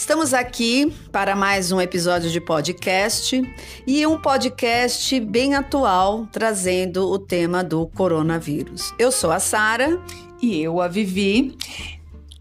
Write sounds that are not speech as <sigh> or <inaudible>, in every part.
Estamos aqui para mais um episódio de podcast e um podcast bem atual, trazendo o tema do coronavírus. Eu sou a Sara e eu a Vivi.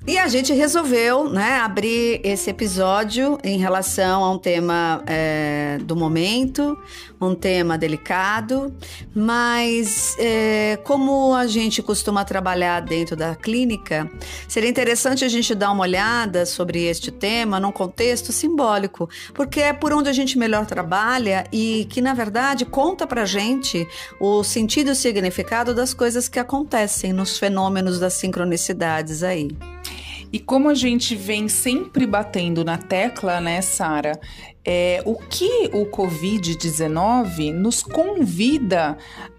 E a gente resolveu né, abrir esse episódio em relação a um tema é, do momento, um tema delicado, mas é, como a gente costuma trabalhar dentro da clínica, seria interessante a gente dar uma olhada sobre este tema num contexto simbólico, porque é por onde a gente melhor trabalha e que, na verdade, conta pra gente o sentido e o significado das coisas que acontecem nos fenômenos das sincronicidades aí. E como a gente vem sempre batendo na tecla, né, Sara? É, o que o Covid-19 nos convida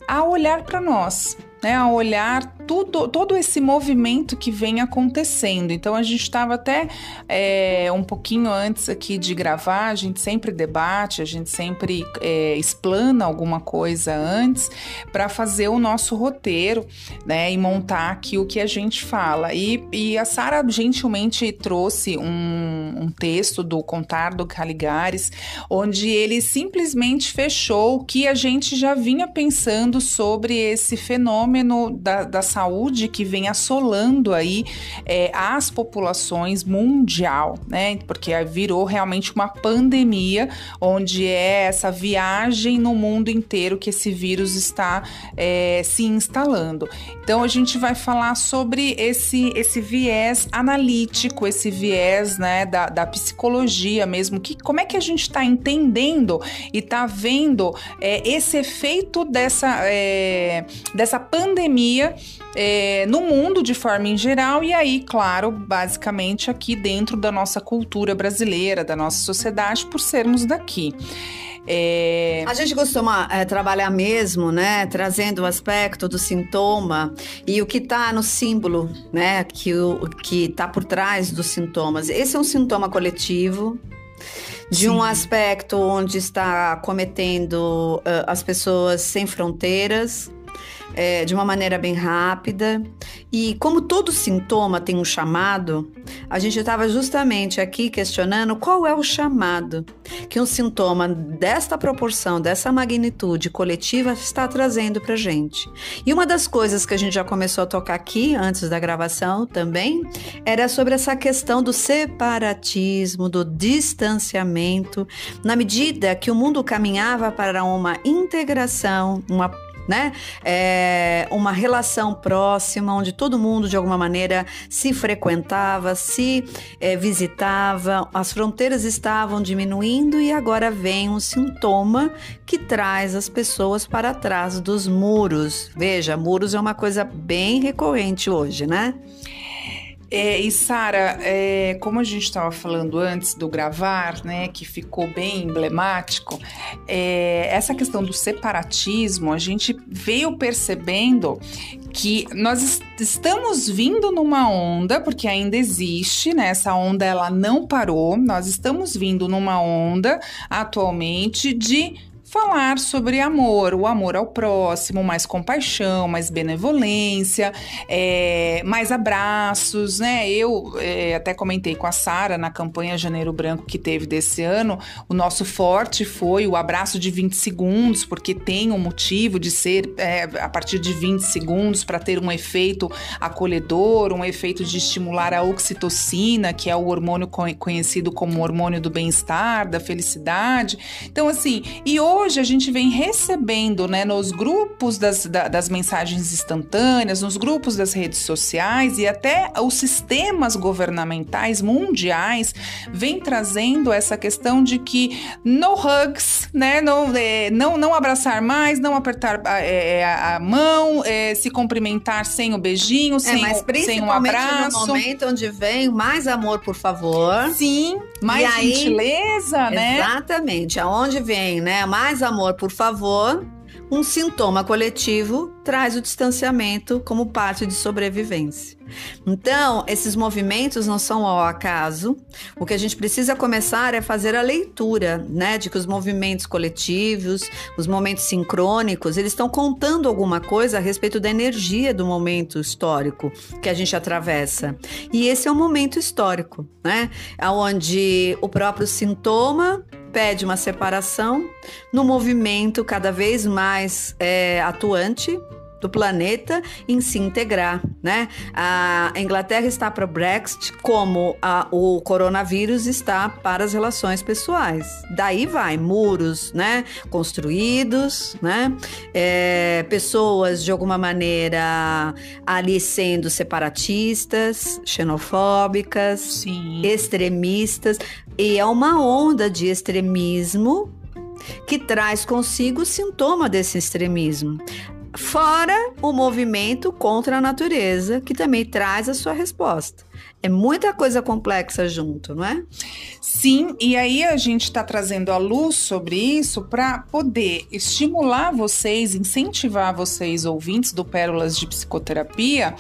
a olhar para nós, né, a olhar tudo, todo esse movimento que vem acontecendo. Então a gente estava até é, um pouquinho antes aqui de gravar, a gente sempre debate, a gente sempre é, explana alguma coisa antes para fazer o nosso roteiro, né, e montar aqui o que a gente fala. E, e a Sara gentilmente trouxe um, um texto do Contar do Caligares, onde ele simplesmente fechou o que a gente já vinha pensando sobre esse fenômeno da, da saúde que vem assolando aí é, as populações mundial, né? Porque virou realmente uma pandemia, onde é essa viagem no mundo inteiro que esse vírus está é, se instalando. Então a gente vai falar sobre esse, esse viés analítico, esse viés né, da, da psicologia mesmo, que como é que a gente está entendendo e está vendo é, esse efeito dessa, é, dessa pandemia é, no mundo de forma em geral, e aí, claro, basicamente aqui dentro da nossa cultura brasileira, da nossa sociedade, por sermos daqui. É... A gente costuma é, trabalhar mesmo, né, trazendo o aspecto do sintoma e o que está no símbolo, né, que o que está por trás dos sintomas. Esse é um sintoma coletivo de Sim. um aspecto onde está cometendo uh, as pessoas sem fronteiras, é, de uma maneira bem rápida. E como todo sintoma tem um chamado, a gente estava justamente aqui questionando qual é o chamado que um sintoma desta proporção, dessa magnitude coletiva está trazendo para gente. E uma das coisas que a gente já começou a tocar aqui antes da gravação também era sobre essa questão do separatismo, do distanciamento, na medida que o mundo caminhava para uma integração, uma né? É uma relação próxima, onde todo mundo, de alguma maneira, se frequentava, se é, visitava, as fronteiras estavam diminuindo e agora vem um sintoma que traz as pessoas para trás dos muros. Veja, muros é uma coisa bem recorrente hoje, né? É, e Sara, é, como a gente estava falando antes do gravar, né, que ficou bem emblemático, é, essa questão do separatismo, a gente veio percebendo que nós estamos vindo numa onda, porque ainda existe, né? Essa onda ela não parou. Nós estamos vindo numa onda atualmente de falar sobre amor, o amor ao próximo, mais compaixão, mais benevolência, é, mais abraços, né? Eu é, até comentei com a Sara na campanha Janeiro Branco que teve desse ano, o nosso forte foi o abraço de 20 segundos, porque tem um motivo de ser é, a partir de 20 segundos para ter um efeito acolhedor, um efeito de estimular a oxitocina, que é o hormônio conhecido como hormônio do bem-estar, da felicidade. Então, assim, e hoje hoje a gente vem recebendo né, nos grupos das, da, das mensagens instantâneas, nos grupos das redes sociais e até os sistemas governamentais mundiais vem trazendo essa questão de que no hugs, né, não, é, não, não abraçar mais, não apertar a, é, a, mão, é, se cumprimentar sem o beijinho, é, sem, mas o, sem um abraço. no momento onde vem mais amor, por favor. Sim, mais gentileza, né? Exatamente, aonde vem, né, mais mais amor, por favor. um sintoma coletivo traz o distanciamento como parte de sobrevivência. Então, esses movimentos não são ao acaso. O que a gente precisa começar é fazer a leitura, né, de que os movimentos coletivos, os momentos sincrônicos, eles estão contando alguma coisa a respeito da energia do momento histórico que a gente atravessa. E esse é um momento histórico, né, onde o próprio sintoma pede uma separação no movimento cada vez mais é, atuante do planeta em se integrar, né? A Inglaterra está para o Brexit como a, o coronavírus está para as relações pessoais. Daí vai muros, né? Construídos, né? É, pessoas de alguma maneira ali sendo separatistas, xenofóbicas, Sim. extremistas e é uma onda de extremismo que traz consigo o sintoma desse extremismo. Fora o movimento contra a natureza, que também traz a sua resposta. É muita coisa complexa junto, não é? Sim, e aí a gente está trazendo a luz sobre isso para poder estimular vocês, incentivar vocês, ouvintes do Pérolas de Psicoterapia,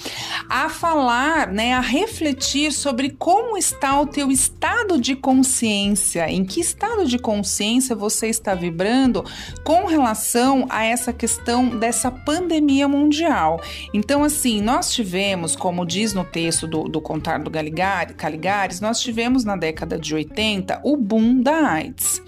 a falar, né, a refletir sobre como está o teu estado de consciência, em que estado de consciência você está vibrando com relação a essa questão dessa pandemia mundial. Então, assim, nós tivemos, como diz no texto do, do Contar do Caligares, nós tivemos na década de 80 o boom da AIDS.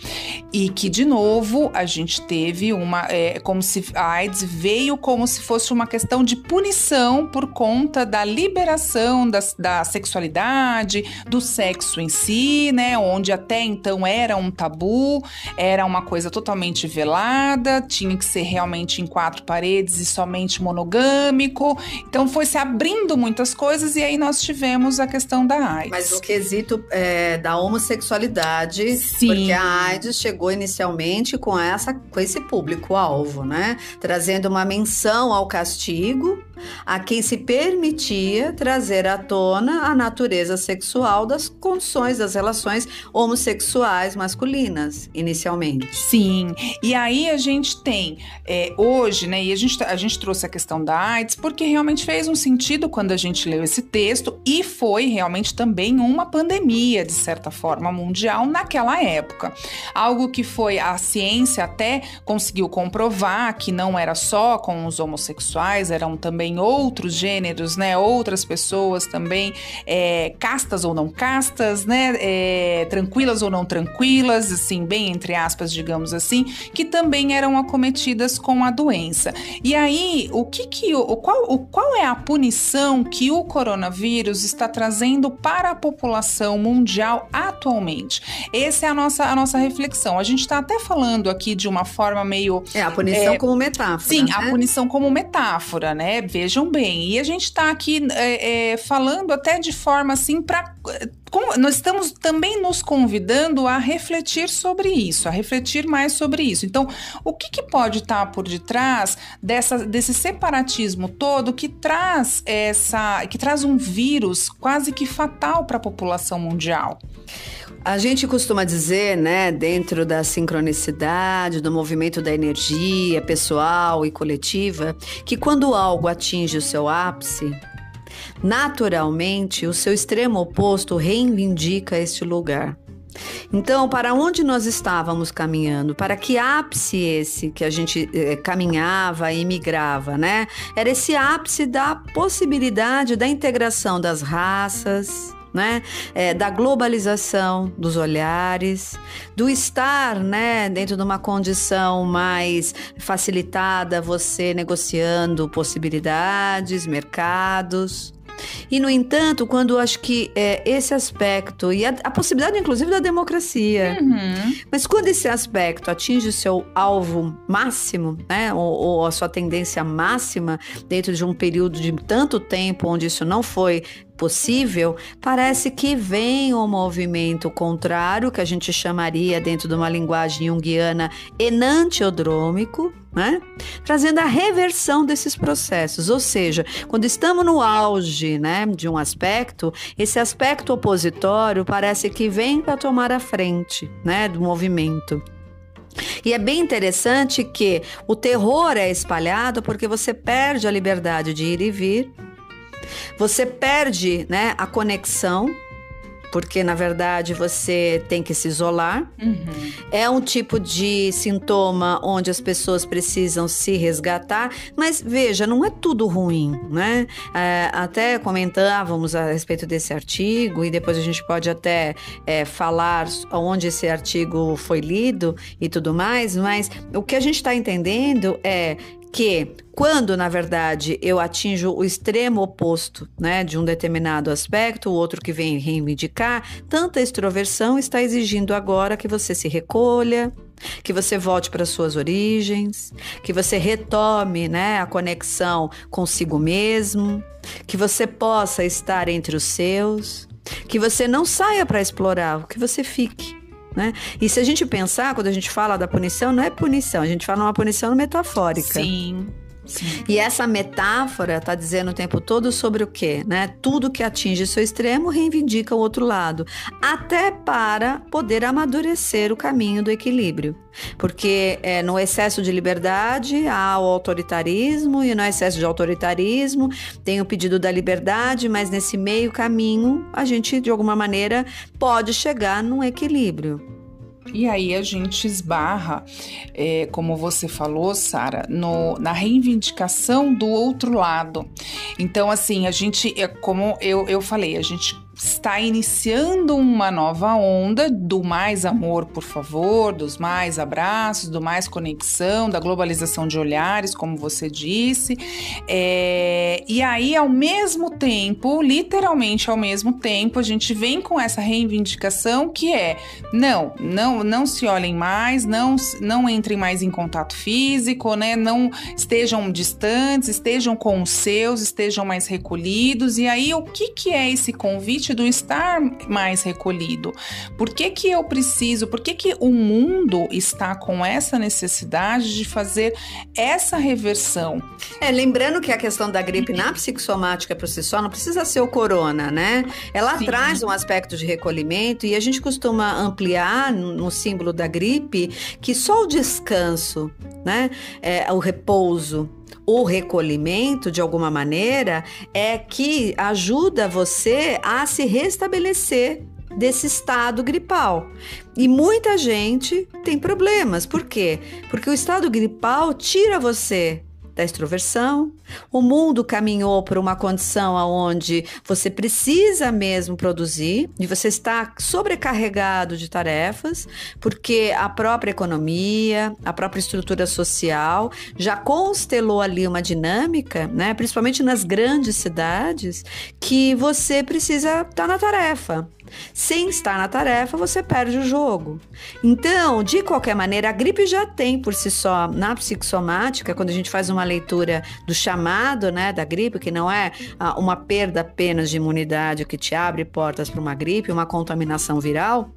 E que, de novo, a gente teve uma. É, como se a AIDS veio como se fosse uma questão de punição por conta da liberação da, da sexualidade, do sexo em si, né? Onde até então era um tabu, era uma coisa totalmente velada, tinha que ser realmente em quatro paredes e somente monogâmico. Então foi se abrindo muitas coisas e aí nós tivemos a questão da AIDS. Mas o quesito é, da homossexualidade, Sim. porque a AIDS chegou inicialmente com, essa, com esse público-alvo, né? Trazendo uma menção ao castigo a quem se permitia trazer à tona a natureza sexual das condições das relações homossexuais masculinas, inicialmente. Sim, e aí a gente tem é, hoje, né, e a gente, a gente trouxe a questão da AIDS porque realmente fez um sentido quando a gente leu esse texto e foi realmente também uma pandemia, de certa forma, mundial naquela época. Algo que foi a ciência até conseguiu comprovar que não era só com os homossexuais, eram também em outros gêneros, né? Outras pessoas também, é, castas ou não castas, né? É, tranquilas ou não tranquilas, assim, bem entre aspas, digamos assim, que também eram acometidas com a doença. E aí, o que que o qual, o, qual é a punição que o coronavírus está trazendo para a população mundial atualmente? Essa é a nossa a nossa reflexão. A gente está até falando aqui de uma forma meio é a punição é, como metáfora. Sim, né? a punição como metáfora, né? Vejam bem, e a gente está aqui é, é, falando até de forma assim para nós estamos também nos convidando a refletir sobre isso, a refletir mais sobre isso. Então, o que, que pode estar tá por detrás dessa, desse separatismo todo que traz essa, que traz um vírus quase que fatal para a população mundial? A gente costuma dizer, né, dentro da sincronicidade, do movimento da energia pessoal e coletiva, que quando algo atinge o seu ápice, naturalmente o seu extremo oposto reivindica este lugar. Então, para onde nós estávamos caminhando? Para que ápice esse que a gente eh, caminhava e migrava, né? Era esse ápice da possibilidade da integração das raças, né? É, da globalização dos olhares, do estar, né, dentro de uma condição mais facilitada, você negociando possibilidades, mercados. E, no entanto, quando acho que é, esse aspecto, e a, a, possibilidade, inclusive, da democracia, uhum. mas quando esse aspecto atinge o seu alvo máximo, né, ou, ou, a sua tendência máxima, dentro de um período de tanto tempo onde isso não foi possível, parece que vem o um movimento contrário, que a gente chamaria, dentro de uma linguagem junguiana, enantiodrômico, né? Trazendo a reversão desses processos, ou seja, quando estamos no auge, né, de um aspecto, esse aspecto opositório parece que vem para tomar a frente, né, do movimento. E é bem interessante que o terror é espalhado porque você perde a liberdade de ir e vir, você perde né, a conexão porque na verdade você tem que se isolar. Uhum. É um tipo de sintoma onde as pessoas precisam se resgatar, mas veja, não é tudo ruim, né? É, até comentávamos a respeito desse artigo e depois a gente pode até é, falar onde esse artigo foi lido e tudo mais, mas o que a gente está entendendo é que quando, na verdade, eu atinjo o extremo oposto, né, de um determinado aspecto, o outro que vem reivindicar, tanta extroversão está exigindo agora que você se recolha, que você volte para suas origens, que você retome, né, a conexão consigo mesmo, que você possa estar entre os seus, que você não saia para explorar, que você fique. Né? E se a gente pensar, quando a gente fala da punição, não é punição, a gente fala uma punição metafórica. Sim. Sim. E essa metáfora está dizendo o tempo todo sobre o quê? Né? Tudo que atinge seu extremo reivindica o outro lado, até para poder amadurecer o caminho do equilíbrio. Porque é, no excesso de liberdade há o autoritarismo, e no excesso de autoritarismo tem o pedido da liberdade, mas nesse meio caminho a gente, de alguma maneira, pode chegar num equilíbrio. E aí a gente esbarra, é, como você falou, Sara, na reivindicação do outro lado. Então, assim, a gente, é, como eu, eu falei, a gente está iniciando uma nova onda do mais amor, por favor, dos mais abraços, do mais conexão, da globalização de olhares, como você disse. É, e aí, ao mesmo tempo, literalmente ao mesmo tempo, a gente vem com essa reivindicação que é: não, não, não se olhem mais, não, não entrem mais em contato físico, né? Não estejam distantes, estejam com os seus, estejam mais recolhidos. E aí, o que, que é esse convite? Do estar mais recolhido. Por que, que eu preciso, por que, que o mundo está com essa necessidade de fazer essa reversão? É, lembrando que a questão da gripe na psicossomática por si só não precisa ser o corona, né? Ela Sim. traz um aspecto de recolhimento e a gente costuma ampliar no símbolo da gripe que só o descanso, né? É, o repouso, o recolhimento, de alguma maneira, é que ajuda você a se restabelecer desse estado gripal. E muita gente tem problemas. Por quê? Porque o estado gripal tira você da extroversão. O mundo caminhou para uma condição onde você precisa mesmo produzir e você está sobrecarregado de tarefas, porque a própria economia, a própria estrutura social já constelou ali uma dinâmica, né, principalmente nas grandes cidades, que você precisa estar tá na tarefa. Sem estar na tarefa, você perde o jogo. Então, de qualquer maneira, a gripe já tem por si só na psicossomática, quando a gente faz uma leitura do chamado né, da gripe, que não é ah, uma perda apenas de imunidade que te abre portas para uma gripe, uma contaminação viral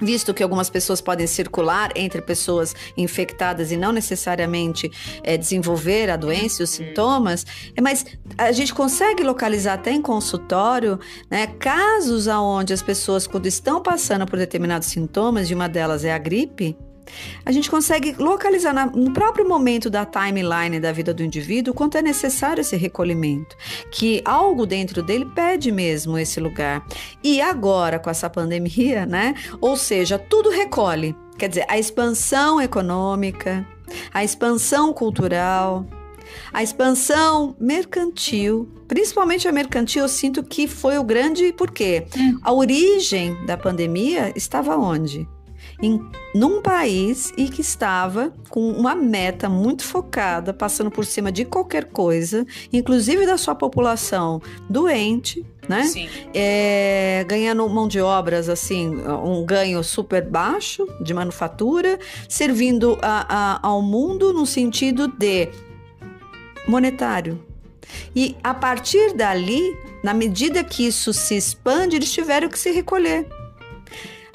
visto que algumas pessoas podem circular entre pessoas infectadas e não necessariamente é, desenvolver a doença e os sintomas, é, mas a gente consegue localizar até em consultório né, casos onde as pessoas, quando estão passando por determinados sintomas, e uma delas é a gripe, a gente consegue localizar no próprio momento da timeline da vida do indivíduo quanto é necessário esse recolhimento, que algo dentro dele pede mesmo esse lugar. E agora com essa pandemia, <laughs> né? Ou seja, tudo recolhe. Quer dizer, a expansão econômica, a expansão cultural, a expansão mercantil, principalmente a mercantil, eu sinto que foi o grande porquê. Hum. A origem da pandemia estava onde? Em num país e que estava com uma meta muito focada, passando por cima de qualquer coisa, inclusive da sua população doente, né? É, ganhando mão de obras assim, um ganho super baixo de manufatura, servindo a, a, ao mundo no sentido de monetário. E a partir dali, na medida que isso se expande, eles tiveram que se recolher.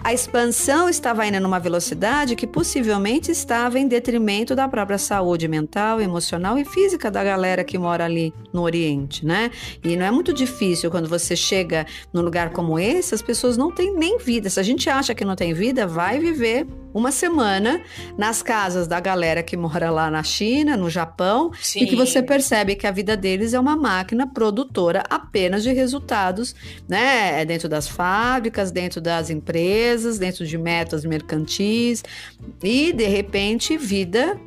A expansão estava indo numa velocidade que possivelmente estava em detrimento da própria saúde mental, emocional e física da galera que mora ali no Oriente, né? E não é muito difícil quando você chega num lugar como esse, as pessoas não têm nem vida. Se a gente acha que não tem vida, vai viver uma semana nas casas da galera que mora lá na China, no Japão, Sim. e que você percebe que a vida deles é uma máquina produtora apenas de resultados, né? É dentro das fábricas, dentro das empresas, dentro de metas mercantis, e de repente vida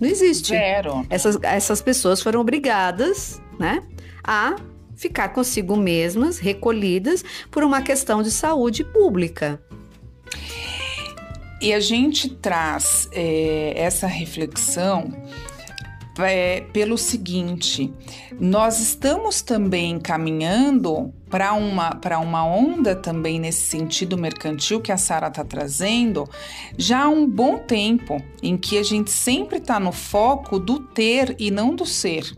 não existe. Zero. Essas, essas pessoas foram obrigadas, né, a ficar consigo mesmas, recolhidas, por uma questão de saúde pública. E a gente traz é, essa reflexão é, pelo seguinte: nós estamos também caminhando para uma, uma onda também nesse sentido mercantil que a Sara está trazendo já há um bom tempo, em que a gente sempre está no foco do ter e não do ser.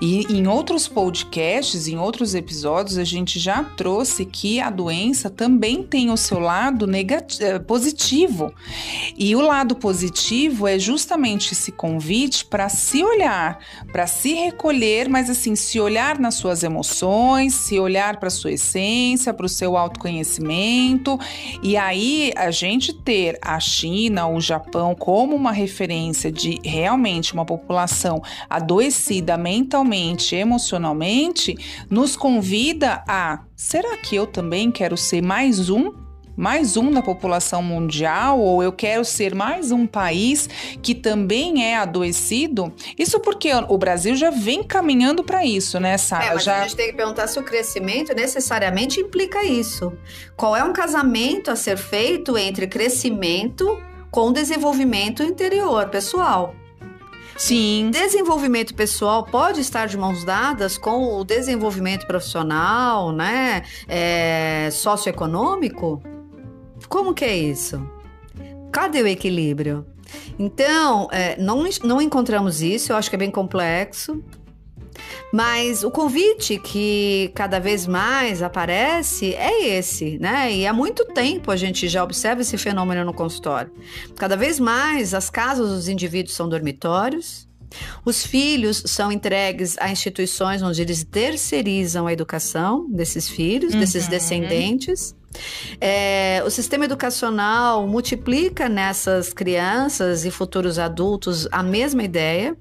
E em outros podcasts, em outros episódios, a gente já trouxe que a doença também tem o seu lado negativo, eh, positivo. E o lado positivo é justamente esse convite para se olhar, para se recolher, mas assim, se olhar nas suas emoções, se olhar para sua essência, para o seu autoconhecimento. E aí a gente ter a China, o Japão como uma referência de realmente uma população adoecida mentalmente mentalmente, emocionalmente, nos convida a: será que eu também quero ser mais um? Mais um da população mundial, ou eu quero ser mais um país que também é adoecido? Isso porque o Brasil já vem caminhando para isso, né, Sara? É, já... a gente tem que perguntar se o crescimento necessariamente implica isso. Qual é um casamento a ser feito entre crescimento com desenvolvimento interior, pessoal? Sim. Desenvolvimento pessoal pode estar de mãos dadas com o desenvolvimento profissional, né? É, socioeconômico? Como que é isso? Cadê o equilíbrio? Então, é, não, não encontramos isso, eu acho que é bem complexo. Mas o convite que cada vez mais aparece é esse, né? E há muito tempo a gente já observa esse fenômeno no consultório. Cada vez mais as casas dos indivíduos são dormitórios, os filhos são entregues a instituições onde eles terceirizam a educação desses filhos, uhum. desses descendentes. É, o sistema educacional multiplica nessas crianças e futuros adultos a mesma ideia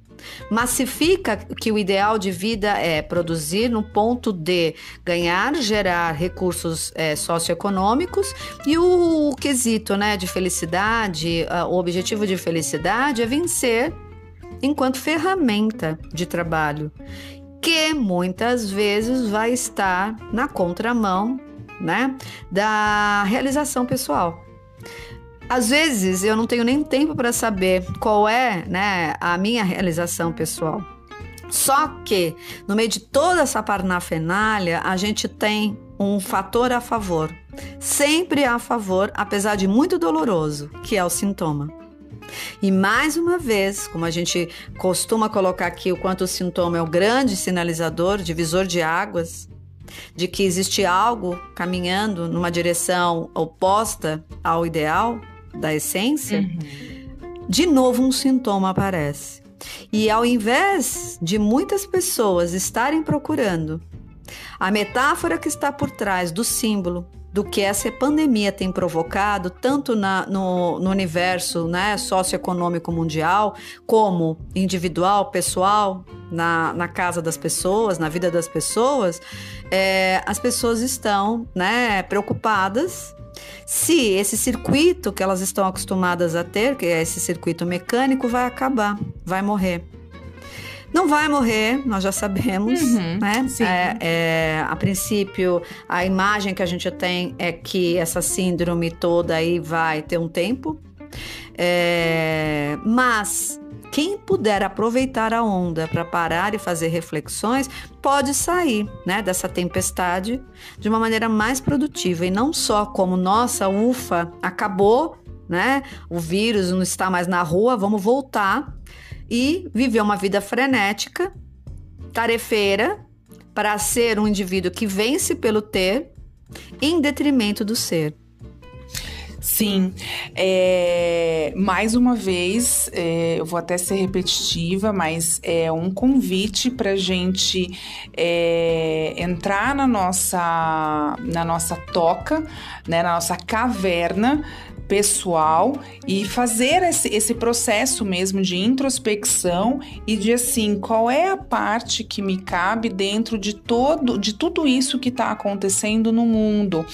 massifica que o ideal de vida é produzir no ponto de ganhar, gerar recursos é, socioeconômicos e o, o, quesito né, de felicidade, uh, o objetivo de felicidade é vencer enquanto ferramenta de trabalho, que muitas vezes vai estar na contramão né, da realização pessoal. Às vezes eu não tenho nem tempo para saber qual é né, a minha realização pessoal. Só que, no meio de toda essa parnafenalha, a gente tem um fator a favor. Sempre a favor, apesar de muito doloroso, que é o sintoma. E mais uma vez, como a gente costuma colocar aqui, o quanto o sintoma é o grande sinalizador, divisor de águas, de que existe algo caminhando numa direção oposta ao ideal, da essência, uhum. de novo um sintoma aparece. E ao invés de muitas pessoas estarem procurando a metáfora que está por trás do símbolo do que essa pandemia tem provocado, tanto na, no, no universo né, socioeconômico mundial, como individual, pessoal, na, na casa das pessoas, na vida das pessoas, é, as pessoas estão né, preocupadas se esse circuito que elas estão acostumadas a ter, que é esse circuito mecânico, vai acabar, vai morrer. Não vai morrer, nós já sabemos, uhum, né? É, é, a princípio, a imagem que a gente tem é que essa síndrome toda aí vai ter um tempo. É, mas quem puder aproveitar a onda para parar e fazer reflexões, pode sair né, dessa tempestade de uma maneira mais produtiva e não só como nossa, ufa, acabou, né? O vírus não está mais na rua, vamos voltar e viver uma vida frenética, tarefeira, para ser um indivíduo que vence pelo ter em detrimento do ser. Sim, é, mais uma vez, é, eu vou até ser repetitiva, mas é um convite para a gente é, entrar na nossa, na nossa toca, né, na nossa caverna, pessoal e fazer esse, esse processo mesmo de introspecção e de assim, qual é a parte que me cabe dentro de todo de tudo isso que está acontecendo no mundo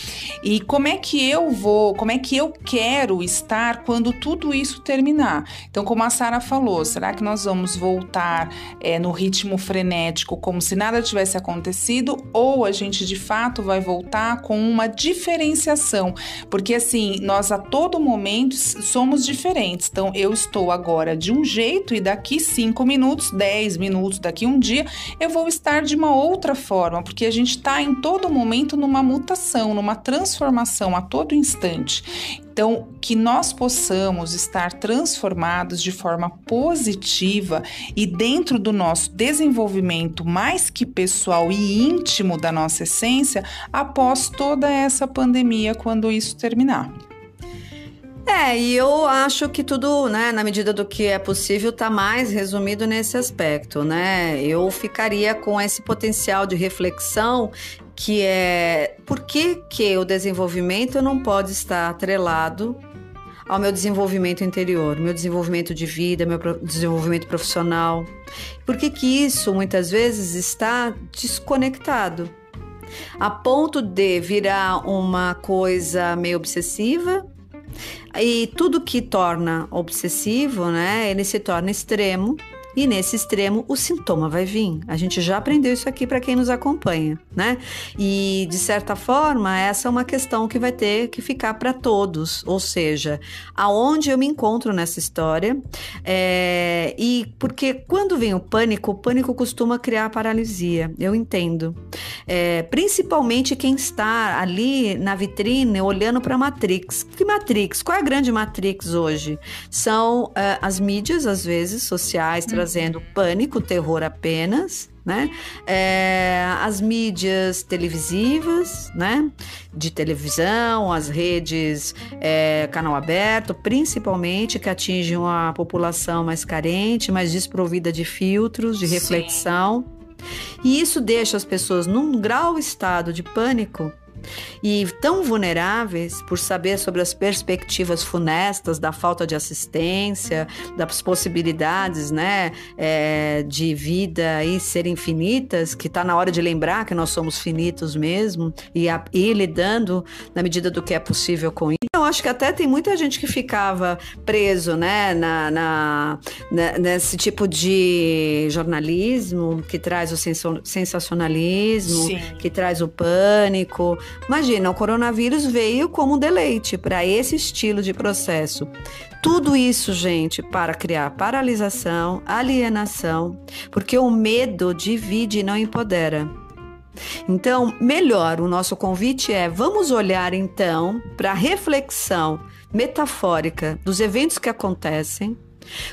e como é que eu vou, como é que eu quero estar quando tudo isso terminar. Então, como a Sara falou, será que nós vamos voltar é, no ritmo frenético como se nada tivesse acontecido ou a gente de fato vai voltar com uma diferenciação? Porque assim, nós a todo todo momento somos diferentes. Então, eu estou agora de um jeito e daqui cinco minutos, dez minutos, daqui um dia, eu vou estar de uma outra forma, porque a gente está em todo momento numa mutação, numa transformação a todo instante. Então, que nós possamos estar transformados de forma positiva e dentro do nosso desenvolvimento mais que pessoal e íntimo da nossa essência após toda essa pandemia, quando isso terminar. É, e eu acho que tudo, né, na medida do que é possível, está mais resumido nesse aspecto, né? Eu ficaria com esse potencial de reflexão que é por que, que o desenvolvimento não pode estar atrelado ao meu desenvolvimento interior, meu desenvolvimento de vida, meu desenvolvimento profissional. Por que, que isso muitas vezes está desconectado? A ponto de virar uma coisa meio obsessiva e tudo que torna obsessivo, né, ele se torna extremo e nesse extremo o sintoma vai vir. A gente já aprendeu isso aqui para quem nos acompanha, né? E de certa forma, essa é uma questão que vai ter que ficar para todos, ou seja, aonde eu me encontro nessa história. É, e porque quando vem o pânico, o pânico costuma criar paralisia, eu entendo. É, principalmente quem está ali na vitrine olhando para a Matrix. Que Matrix? Qual é a grande Matrix hoje? São uh, as mídias, às vezes, sociais, hum trazendo pânico, terror apenas, né? É, as mídias televisivas, né? De televisão, as redes é, canal aberto, principalmente que atingem a população mais carente, mais desprovida de filtros, de reflexão. Sim. E isso deixa as pessoas num grau estado de pânico e tão vulneráveis por saber sobre as perspectivas funestas da falta de assistência, das possibilidades né, é, de vida e ser infinitas, que está na hora de lembrar que nós somos finitos mesmo e ir lidando na medida do que é possível com isso. Eu acho que até tem muita gente que ficava preso né, na, na, na nesse tipo de jornalismo que traz o sensacionalismo, Sim. que traz o pânico, Imagina, o coronavírus veio como um deleite para esse estilo de processo. Tudo isso, gente, para criar paralisação, alienação, porque o medo divide e não empodera. Então, melhor, o nosso convite é: vamos olhar então para a reflexão metafórica dos eventos que acontecem.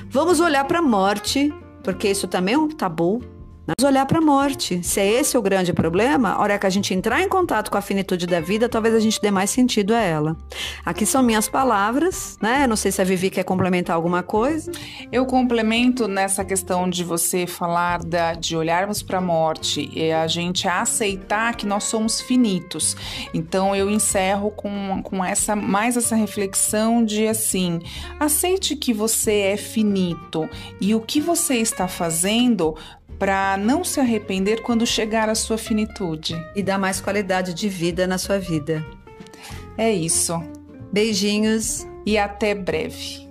Vamos olhar para a morte, porque isso também é um tabu. Vamos olhar para a morte. Se é esse o grande problema, a hora que a gente entrar em contato com a finitude da vida, talvez a gente dê mais sentido a ela. Aqui são minhas palavras, né? Não sei se a Vivi quer complementar alguma coisa. Eu complemento nessa questão de você falar da, de olharmos para a morte e a gente aceitar que nós somos finitos. Então eu encerro com, com essa mais essa reflexão de assim, aceite que você é finito e o que você está fazendo para não se arrepender quando chegar à sua finitude. E dar mais qualidade de vida na sua vida. É isso. Beijinhos e até breve.